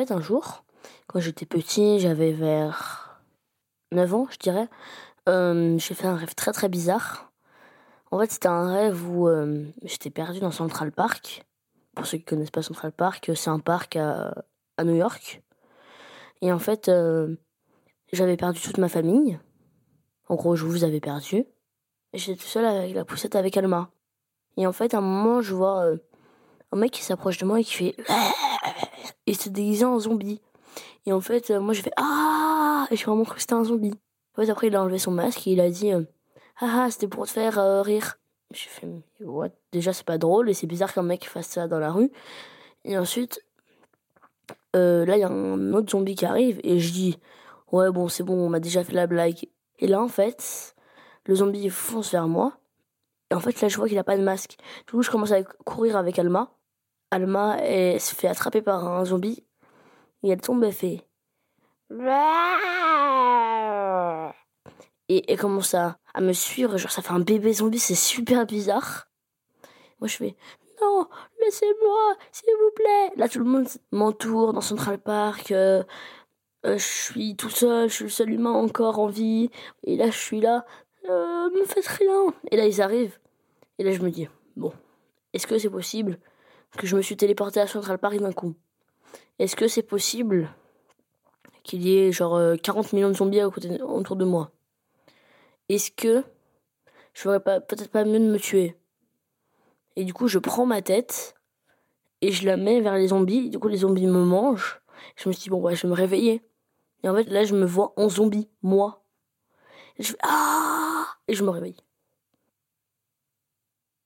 Fait, un jour, quand j'étais petit, j'avais vers 9 ans, je dirais, euh, j'ai fait un rêve très très bizarre. En fait, c'était un rêve où euh, j'étais perdu dans Central Park. Pour ceux qui connaissent pas Central Park, c'est un parc à, à, New York. Et en fait, euh, j'avais perdu toute ma famille. En gros, je vous avais perdu. J'étais tout seul avec la poussette avec Alma. Et en fait, à un moment, je vois un mec qui s'approche de moi et qui fait et se déguisé en zombie. Et en fait, moi, je fais ah et je vraiment cru que c'était un zombie. En fait, après, il a enlevé son masque et il a dit ah ah, c'était pour te faire euh, rire. J'ai fait what? Déjà, c'est pas drôle et c'est bizarre qu'un mec fasse ça dans la rue. Et ensuite, euh, là, il y a un autre zombie qui arrive et je dis ouais, bon, c'est bon, on m'a déjà fait la blague. Et là, en fait, le zombie fonce vers moi. Et en fait, là, je vois qu'il a pas de masque. Du coup, je commence à courir avec Alma. Alma se fait attraper par un zombie. Et elle tombe, elle fait. Et elle commence à, à me suivre. Genre, ça fait un bébé zombie, c'est super bizarre. Moi, je fais. Non, laissez-moi, s'il vous plaît. Là, tout le monde m'entoure dans Central Park. Euh, euh, je suis tout seul, je suis le seul humain encore en vie. Et là, je suis là. Euh, me faites rien. Et là, ils arrivent. Et là, je me dis, bon, est-ce que c'est possible que je me suis téléporté à Central Park d'un coup. Est-ce que c'est possible qu'il y ait genre 40 euh, millions de zombies autour de moi? Est-ce que je ferais pas peut-être pas mieux de me tuer? Et du coup, je prends ma tête et je la mets vers les zombies. Du coup, les zombies me mangent. Je me suis dit bon, ouais, je vais me réveiller. Et en fait, là, je me vois en zombie, moi. Et je fais ah et je me réveille.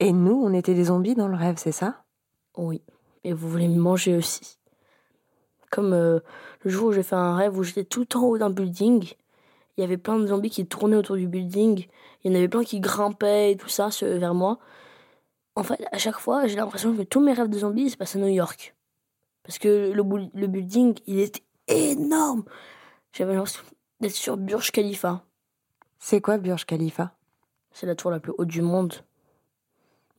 Et nous, on était des zombies dans le rêve, c'est ça? Oui. Et vous voulez me manger aussi. Comme euh, le jour où j'ai fait un rêve où j'étais tout en haut d'un building. Il y avait plein de zombies qui tournaient autour du building. Il y en avait plein qui grimpaient et tout ça vers moi. En fait, à chaque fois, j'ai l'impression que tous mes rêves de zombies se passent à New York. Parce que le, le building, il était énorme. J'avais l'impression d'être sur Burj Khalifa. C'est quoi Burj Khalifa? C'est la tour la plus haute du monde.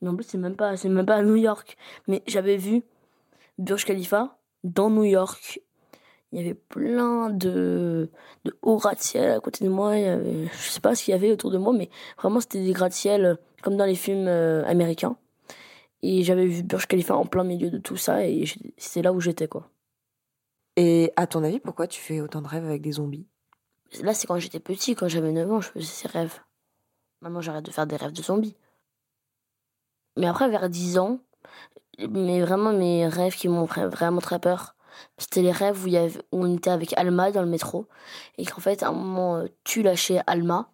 Mais en plus, c'est même pas, c'est même pas à New York. Mais j'avais vu Burj Khalifa dans New York. Il y avait plein de, de hauts gratte-ciel à côté de moi. Il je sais pas ce qu'il y avait autour de moi, mais vraiment, c'était des gratte-ciel euh, comme dans les films euh, américains. Et j'avais vu Burj Khalifa en plein milieu de tout ça et c'est là où j'étais, quoi. Et à ton avis, pourquoi tu fais autant de rêves avec des zombies? Là, c'est quand j'étais petit, quand j'avais 9 ans, je faisais ces rêves. Maintenant, j'arrête de faire des rêves de zombies. Mais après, vers 10 ans, mais vraiment mes rêves qui m'ont vraiment très peur, c'était les rêves où, y avait, où on était avec Alma dans le métro et qu'en fait, à un moment, euh, tu lâchais Alma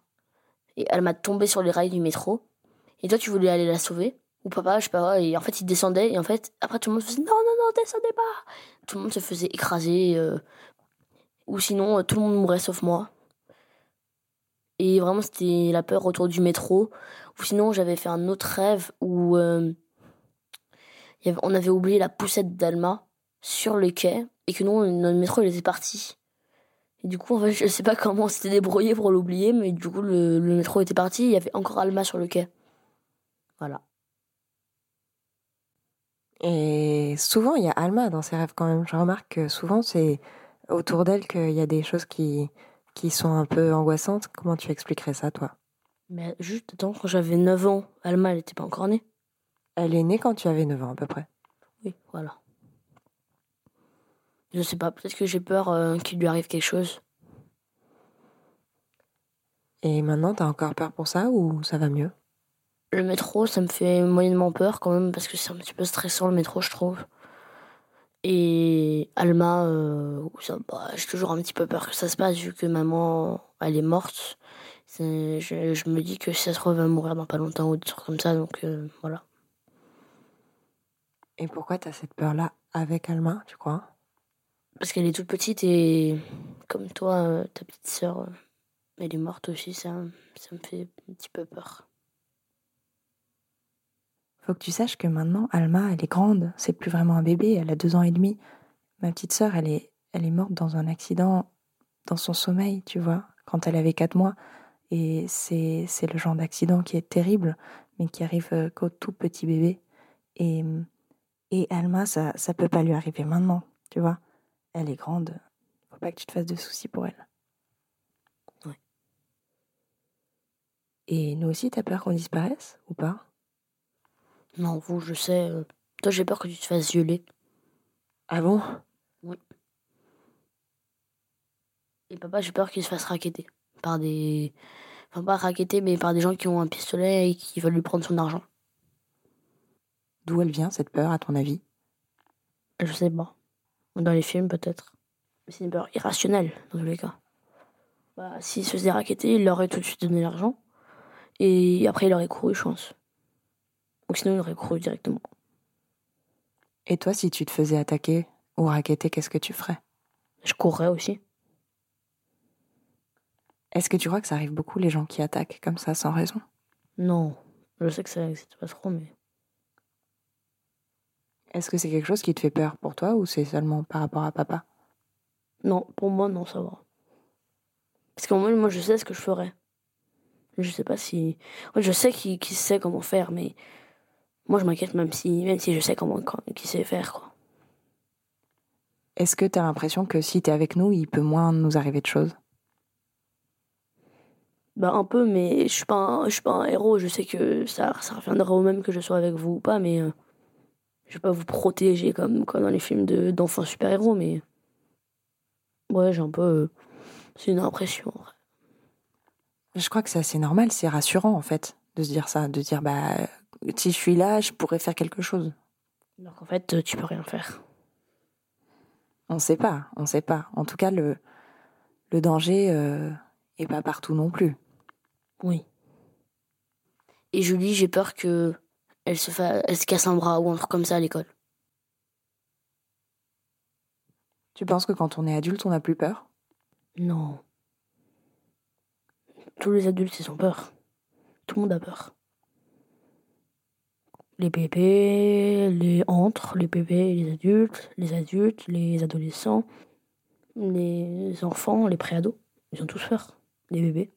et Alma tombait sur les rails du métro et toi, tu voulais aller la sauver ou papa, je sais pas, et en fait, il descendait et en fait, après, tout le monde faisait non, non, non, descendez pas Tout le monde se faisait écraser euh, ou sinon, euh, tout le monde mourait sauf moi. Et vraiment, c'était la peur autour du métro. Sinon, j'avais fait un autre rêve où euh, on avait oublié la poussette d'Alma sur le quai et que nous, notre métro, était parti. Et du coup, en fait, je sais pas comment on s'était débrouillé pour l'oublier, mais du coup, le, métro était parti. Il y avait encore Alma sur le quai. Voilà. Et souvent, il y a Alma dans ses rêves quand même. Je remarque que souvent, c'est autour d'elle qu'il y a des choses qui sont un peu angoissantes. Comment tu expliquerais ça, toi? Mais juste quand j'avais 9 ans, Alma, elle n'était pas encore née. Elle est née quand tu avais 9 ans, à peu près. Oui, voilà. Je sais pas, peut-être que j'ai peur euh, qu'il lui arrive quelque chose. Et maintenant, t'as encore peur pour ça ou ça va mieux? Le métro, ça me fait moyennement peur quand même parce que c'est un petit peu stressant le métro, je trouve. Et Alma, euh, bah, j'ai toujours un petit peu peur que ça se passe vu que maman, elle est morte. Je, je, me dis que si ça se trouve, elle va mourir dans pas longtemps ou des trucs comme ça, donc euh, voilà. Et pourquoi tu as cette peur-là avec Alma, tu crois? Parce qu'elle est toute petite et comme toi, euh, ta petite sœur, elle est morte aussi, ça, ça me fait un petit peu peur. Faut que tu saches que maintenant, Alma, elle est grande. C'est plus vraiment un bébé. Elle a deux ans et demi. Ma petite sœur, elle est, elle est morte dans un accident dans son sommeil, tu vois, quand elle avait quatre mois. Et c'est, c'est le genre d'accident qui est terrible, mais qui arrive euh, qu'au tout petit bébé. Et, et Alma, ça, ça peut pas lui arriver maintenant, tu vois. Elle est grande. Faut pas que tu te fasses de soucis pour elle. Ouais. Et nous aussi, t'as peur qu'on disparaisse ou pas? Non, vous, je sais. euh, Toi, j'ai peur que tu te fasses violer. Ah bon? Et papa, j'ai peur qu'il se fasse raqueter. Par des. Enfin, pas mais par des gens qui ont un pistolet et qui veulent lui prendre son argent. D'où elle vient cette peur, à ton avis? Je sais pas. Dans les films, peut-être. Mais c'est une peur irrationnelle, dans tous les cas. Bah, s'il se faisait raqueter, il leur aurait tout de suite donné l'argent. Et après, il aurait couru, je pense. Ou sinon, il aurait couru directement. Et toi, si tu te faisais attaquer ou raqueter, qu'est-ce que tu ferais? Je courrais aussi. Est-ce que tu crois que ça arrive beaucoup les gens qui attaquent comme ça sans raison? Non. Je sais que ça n'existe pas trop, mais. Est-ce que c'est quelque chose qui te fait peur pour toi ou c'est seulement par rapport à papa? Non, pour moi, non, ça va. Parce qu'au moins, moi, je sais ce que je ferais. Je sais pas si. Je sais qui, qui sait comment faire, mais. Moi, je m'inquiète même si, même si je sais comment, quand- qui sait faire, quoi. Est-ce que t'as l'impression que si t'es avec nous, il peut moins nous arriver de choses? Bah, un peu, mais je suis pas un, je suis pas un héros. Je sais que ça, ça reviendra au même que je sois avec vous ou pas, mais. euh, je vais pas vous protéger comme, comme dans les films de- d'enfants super-héros, mais. Ouais, j'ai un peu. euh, c'est une impression. en. Je crois que c'est assez normal, c'est rassurant en fait de se dire ça, de dire bah si je suis là, je pourrais faire quelque chose. Alors qu'en fait, tu peux rien faire. On sait pas, on sait pas. En tout cas, le, le danger euh, est pas partout non plus. Oui. Et Julie, j'ai peur que elle se, fa... elle se casse un bras ou un truc comme ça à l'école. Tu penses que quand on est adulte, on n'a plus peur? Non. Tous les adultes, ils ont peur. Tout le monde a peur. Les bébés, les entre, les bébés, les adultes, les adultes, les adolescents, les enfants, les préados. Ils ont tous peur. Les bébés.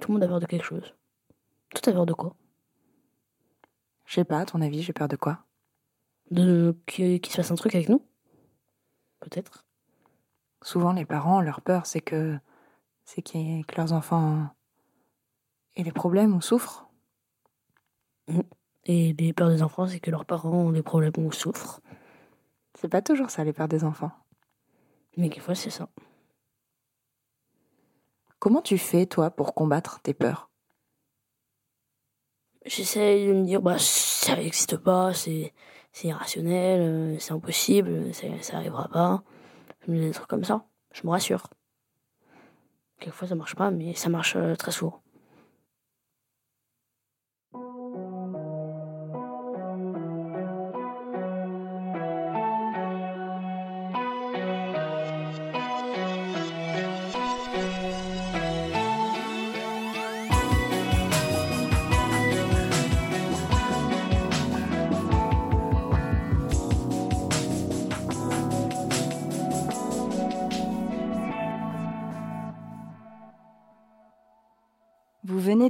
Tout le monde a peur de quelque chose. Tout a peur de quoi? Je sais pas, à ton avis, j'ai peur de quoi? De qu'il se passe un truc avec nous? Peut-être. Souvent, les parents, leur peur, c'est que c'est que leurs enfants aient des problèmes ou souffrent. Et les peurs des enfants, c'est que leurs parents ont des problèmes ou souffrent. C'est pas toujours ça, les peurs des enfants. Mais quelquefois, c'est ça. Comment tu fais, toi, pour combattre tes peurs? J'essaie de me dire, bah, ça n'existe pas, c'est c'est irrationnel, euh, c'est impossible, ça, ça arrivera pas. Des trucs comme ça. Je me rassure. Quelquefois, ça marche pas, mais ça marche euh, très souvent.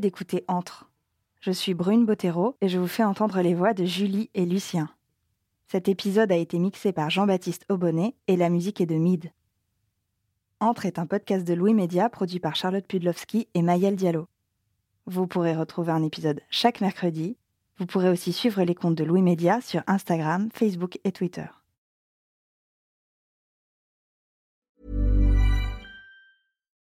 D'écouter Entre. Je suis Brune Bottero et je vous fais entendre les voix de Julie et Lucien. Cet épisode a été mixé par Jean-Baptiste Aubonnet et la musique est de Mid. Entre est un podcast de Louis Média produit par Charlotte Pudlowski et Mayel Diallo. Vous pourrez retrouver un épisode chaque mercredi. Vous pourrez aussi suivre les comptes de Louis Média sur Instagram, Facebook et Twitter.